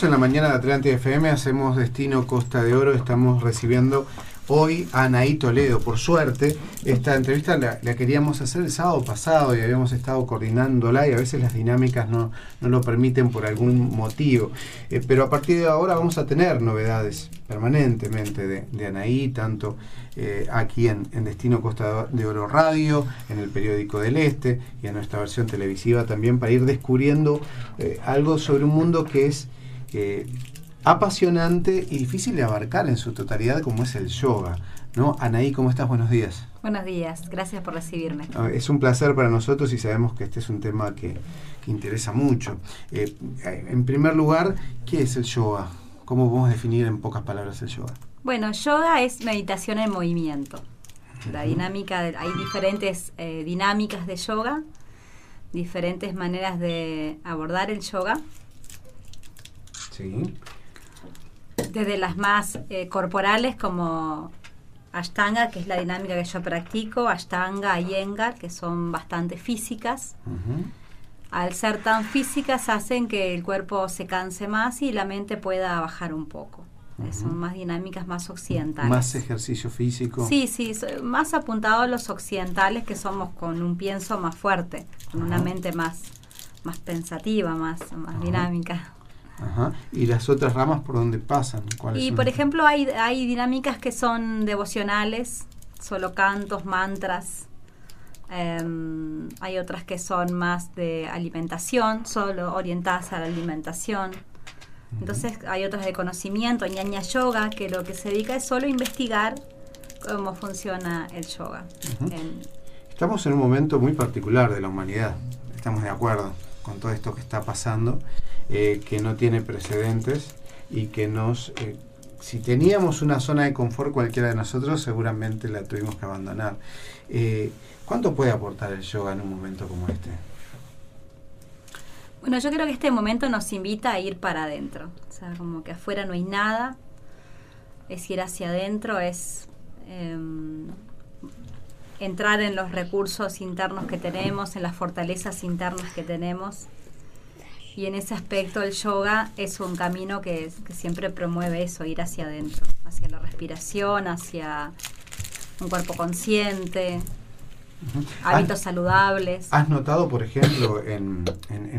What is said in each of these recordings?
En la mañana de Atlante FM, hacemos Destino Costa de Oro, estamos recibiendo hoy a Anaí Toledo. Por suerte, esta entrevista la, queríamos hacer el sábado pasado y habíamos estado coordinándola y a veces las dinámicas no, lo permiten por algún motivo. Eh, pero a partir de ahora vamos a tener novedades permanentemente de, Anaí, tanto eh, aquí en, Destino Costa de Oro Radio, en el periódico del Este y en nuestra versión televisiva también para ir descubriendo eh, algo sobre un mundo que es apasionante y difícil de abarcar en su totalidad como es el yoga. ¿no? Anaí, ¿cómo estás? Buenos días. Buenos días, gracias por recibirme. Ah, es un placer para nosotros y sabemos que este es un tema que, interesa mucho. Eh, en primer lugar, ¿qué es el yoga? ¿Cómo podemos definir en pocas palabras el yoga? Bueno, yoga es meditación en movimiento. La dinámica, hay diferentes eh, dinámicas de yoga, diferentes maneras de abordar el yoga. Sí desde las más eh, corporales como Ashtanga, que es la dinámica que yo practico, Ashtanga, Iyengar, que son bastante físicas. Al ser tan físicas hacen que el cuerpo se canse más y la mente pueda bajar un poco. Son más dinámicas, más occidentales. Más ejercicio físico. Sí, sí, más apuntado a los occidentales que somos con un pienso más fuerte, con una mente más, más pensativa, más, más dinámica. ¿Y las otras ramas por dónde pasan? Y por ejemplo hay, hay dinámicas que son devocionales, solo cantos, mantras. Em, hay otras que son más de alimentación, solo orientadas a la alimentación. Entonces hay otras de conocimiento, ñaña yoga, que lo que se dedica es solo investigar cómo funciona el yoga. Estamos en un momento muy particular de la humanidad, estamos de acuerdo con todo esto que está pasando. Eh, que no tiene precedentes y que nos... Eh, si teníamos una zona de confort cualquiera de nosotros, seguramente la tuvimos que abandonar. Eh, ¿Cuánto puede aportar el yoga en un momento como este? Bueno, yo creo que este momento nos invita a ir para adentro. O sea, como que afuera no hay nada. Es ir hacia adentro, es em, entrar en los recursos internos que tenemos, en las fortalezas internas que tenemos y en ese aspecto el yoga es un camino que, siempre promueve eso, ir hacia adentro, hacia la respiración, hacia un cuerpo consciente, hábitos saludables. ¿Has notado, por ejemplo, en,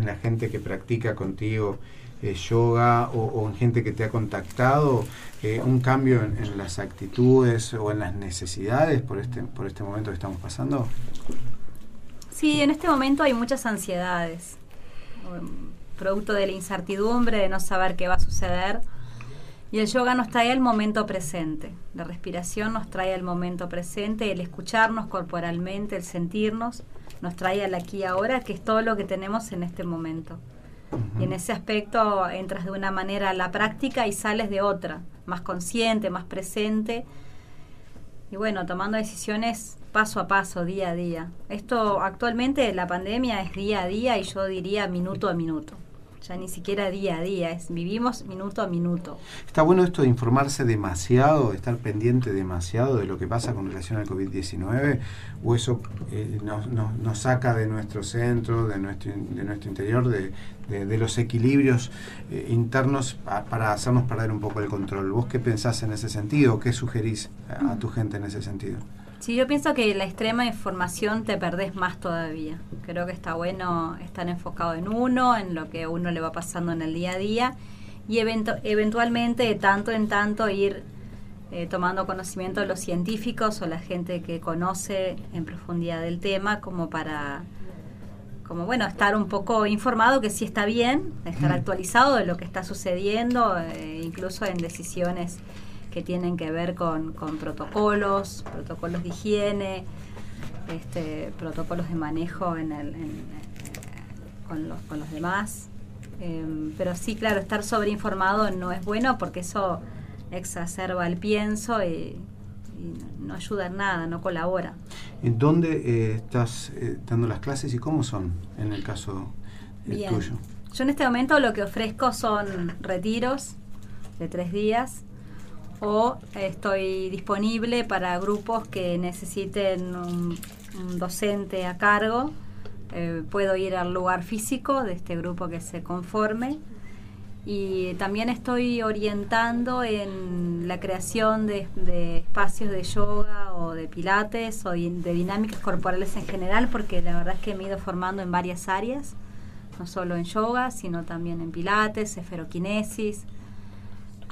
la gente que practica contigo eh, yoga o, en gente que te ha contactado eh, un cambio en, las actitudes o en las necesidades por este, por este momento que estamos pasando? Sí, en este momento hay muchas ansiedades producto de la incertidumbre, de no saber qué va a suceder. Y el yoga nos trae el momento presente. La respiración nos trae el momento presente, el escucharnos corporalmente, el sentirnos, nos trae al aquí y ahora, que es todo lo que tenemos en este momento. Y en ese aspecto entras de una manera a la práctica y sales de otra, más consciente, más presente. Y bueno, tomando decisiones paso a paso, día a día. Esto actualmente, la pandemia es día a día y yo diría minuto a minuto ya ni siquiera día a día, es vivimos minuto a minuto. Está bueno esto de informarse demasiado, de estar pendiente demasiado de lo que pasa con relación al COVID-19, o eso eh, nos, saca de nuestro centro, de nuestro, de nuestro interior, de, de, los equilibrios eh, internos para hacernos perder un poco el control. ¿Vos qué pensás en ese sentido? ¿Qué sugerís a tu gente en ese sentido? Sí, yo pienso que la extrema información te perdés más todavía. Creo que está bueno estar enfocado en uno, en lo que a uno le va pasando en el día a día y eventualmente de tanto en tanto ir eh, tomando conocimiento de los científicos o la gente que conoce en profundidad del tema como para como bueno estar un poco informado que sí está bien estar actualizado de lo que está sucediendo eh, incluso en decisiones que tienen que ver con, protocolos, protocolos de higiene, este, protocolos de manejo en el, con, los, con los demás. Em, pero sí, claro, estar sobreinformado no es bueno porque eso exacerba el pienso y, no ayuda en nada, no colabora. ¿En dónde eh, estás eh, dando las clases y cómo son en el caso eh, tuyo? Yo en este momento lo que ofrezco son retiros de tres días o estoy disponible para grupos que necesiten un, docente a cargo. Eh, puedo ir al lugar físico de este grupo que se conforme y también estoy orientando en la creación de, espacios de yoga o de pilates o de dinámicas corporales en general, porque la verdad es que me he ido formando en varias áreas, no solo en yoga, sino también en pilates, esferoquinesis,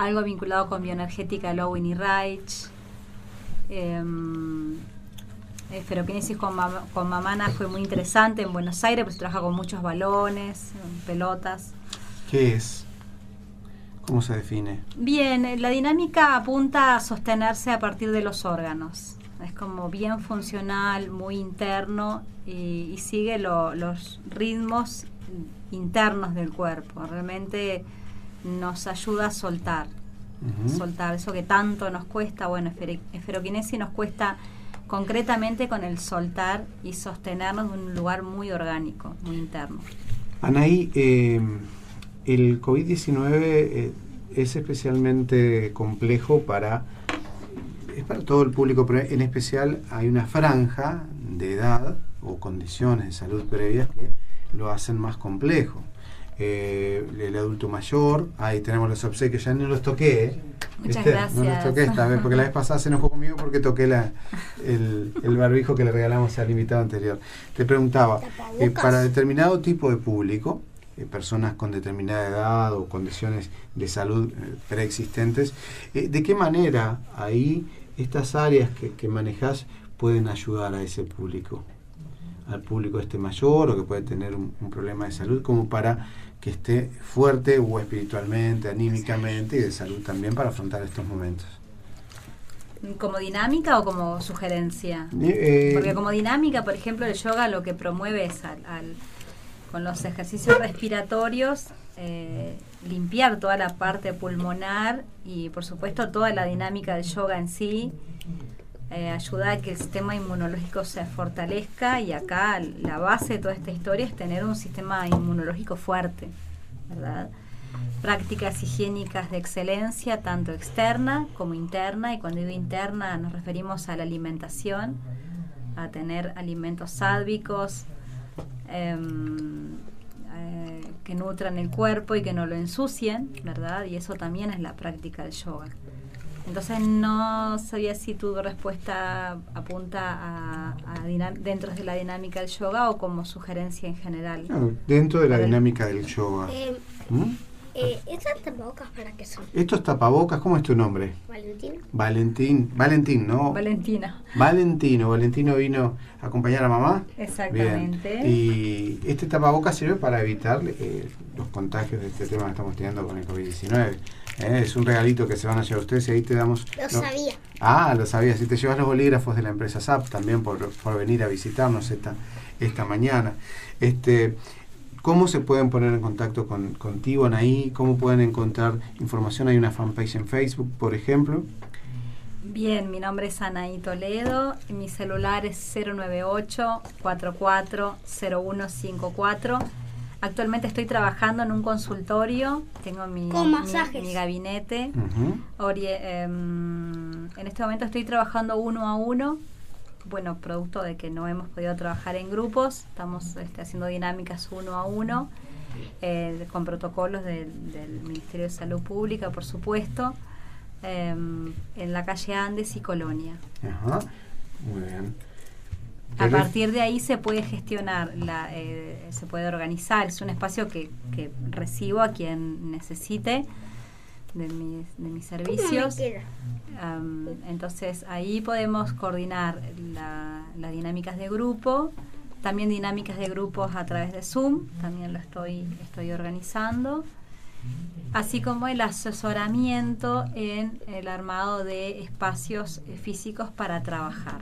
algo vinculado con bioenergética, Lowin y Reich. Em, esferoquinesis con, con mamana fue muy interesante en Buenos Aires, pues trabaja con muchos balones, pelotas. ¿Qué es? ¿Cómo se define? Bien, la dinámica apunta a sostenerse a partir de los órganos. Es como bien funcional, muy interno y, sigue los ritmos internos del cuerpo. Realmente nos ayuda a soltar. Soltar eso que tanto nos cuesta. Bueno, esferoquinesis nos cuesta concretamente con el soltar y sostenernos en un lugar muy orgánico, muy interno. Anaí, eh, el COVID-19 eh, es especialmente complejo para, es para todo el público, pero en especial hay una franja de edad o condiciones de salud previas que lo hacen más complejo. Eh, el adulto mayor, ahí tenemos los obsequios, ya no los toqué. ¿eh? Muchas gracias. No los toqué esta vez, porque la vez pasada se enojó conmigo porque toqué la, el, el barbijo que le regalamos al invitado anterior. Te preguntaba, para determinado tipo de público, eh, personas con determinada edad o condiciones de salud eh, preexistentes, eh, ¿de qué manera ahí estas áreas que, que manejas pueden ayudar a ese público? Al público este mayor o que puede tener un, problema de salud, como para que esté fuerte o espiritualmente, anímicamente y de salud también para afrontar estos momentos. ¿Como dinámica o como sugerencia? Porque como dinámica, por ejemplo, el yoga lo que promueve es al con los ejercicios respiratorios, eh, limpiar toda la parte pulmonar y por supuesto toda la dinámica del yoga en sí, eh, ayuda a que el sistema inmunológico se fortalezca y acá la base de toda esta historia es tener un sistema inmunológico fuerte, ¿verdad? Prácticas higiénicas de excelencia, tanto externa como interna, y cuando digo interna nos referimos a la alimentación, a tener alimentos sádvicos, Em, eh, que nutran el cuerpo y que no lo ensucien, ¿verdad? Y eso también es la práctica del yoga. Entonces no sabía si tu respuesta apunta a, dentro de la dinámica del yoga o como sugerencia en general. dentro de la dinámica del yoga. Eh, ¿Mm? Eh, ¿Estos tapabocas para qué son? Estos tapabocas, ¿cómo es tu nombre? Valentín. Valentín, Valentín, ¿no? Valentina. Valentino, Valentino vino a acompañar a mamá. Exactamente. Y este tapabocas sirve para evitar eh, los contagios de este tema que estamos teniendo con el COVID-19. Eh, es un regalito que se van a llevar ustedes y ahí te damos... Lo sabía. Ah, lo sabía. Si te llevas los bolígrafos de la empresa SAP también por, por venir a visitarnos esta, esta mañana. Este, ¿Cómo se pueden poner en contacto con, contigo, Anaí? ¿Cómo pueden encontrar información? Hay una fanpage en Facebook, por ejemplo. Bien, mi nombre es Anaí Toledo, mi celular es 098-440154. Actualmente estoy trabajando en un consultorio, tengo mi, mi, gabinete. Em, en este momento estoy trabajando uno a uno bueno, producto de que no hemos podido trabajar en grupos, estamos este, haciendo dinámicas uno a uno, eh, con protocolos del Ministerio de Salud Pública, por supuesto, em, en la calle Andes y Colonia. Ajá, muy bien. A partir de ahí se puede gestionar, la, eh, se puede organizar, es un espacio que, que recibo a quien necesite de mis, de mis servicios. entonces ahí podemos coordinar las dinámicas de grupo, también dinámicas de grupos a través de Zoom, también lo estoy, estoy organizando, así como el asesoramiento en el armado de espacios físicos para trabajar.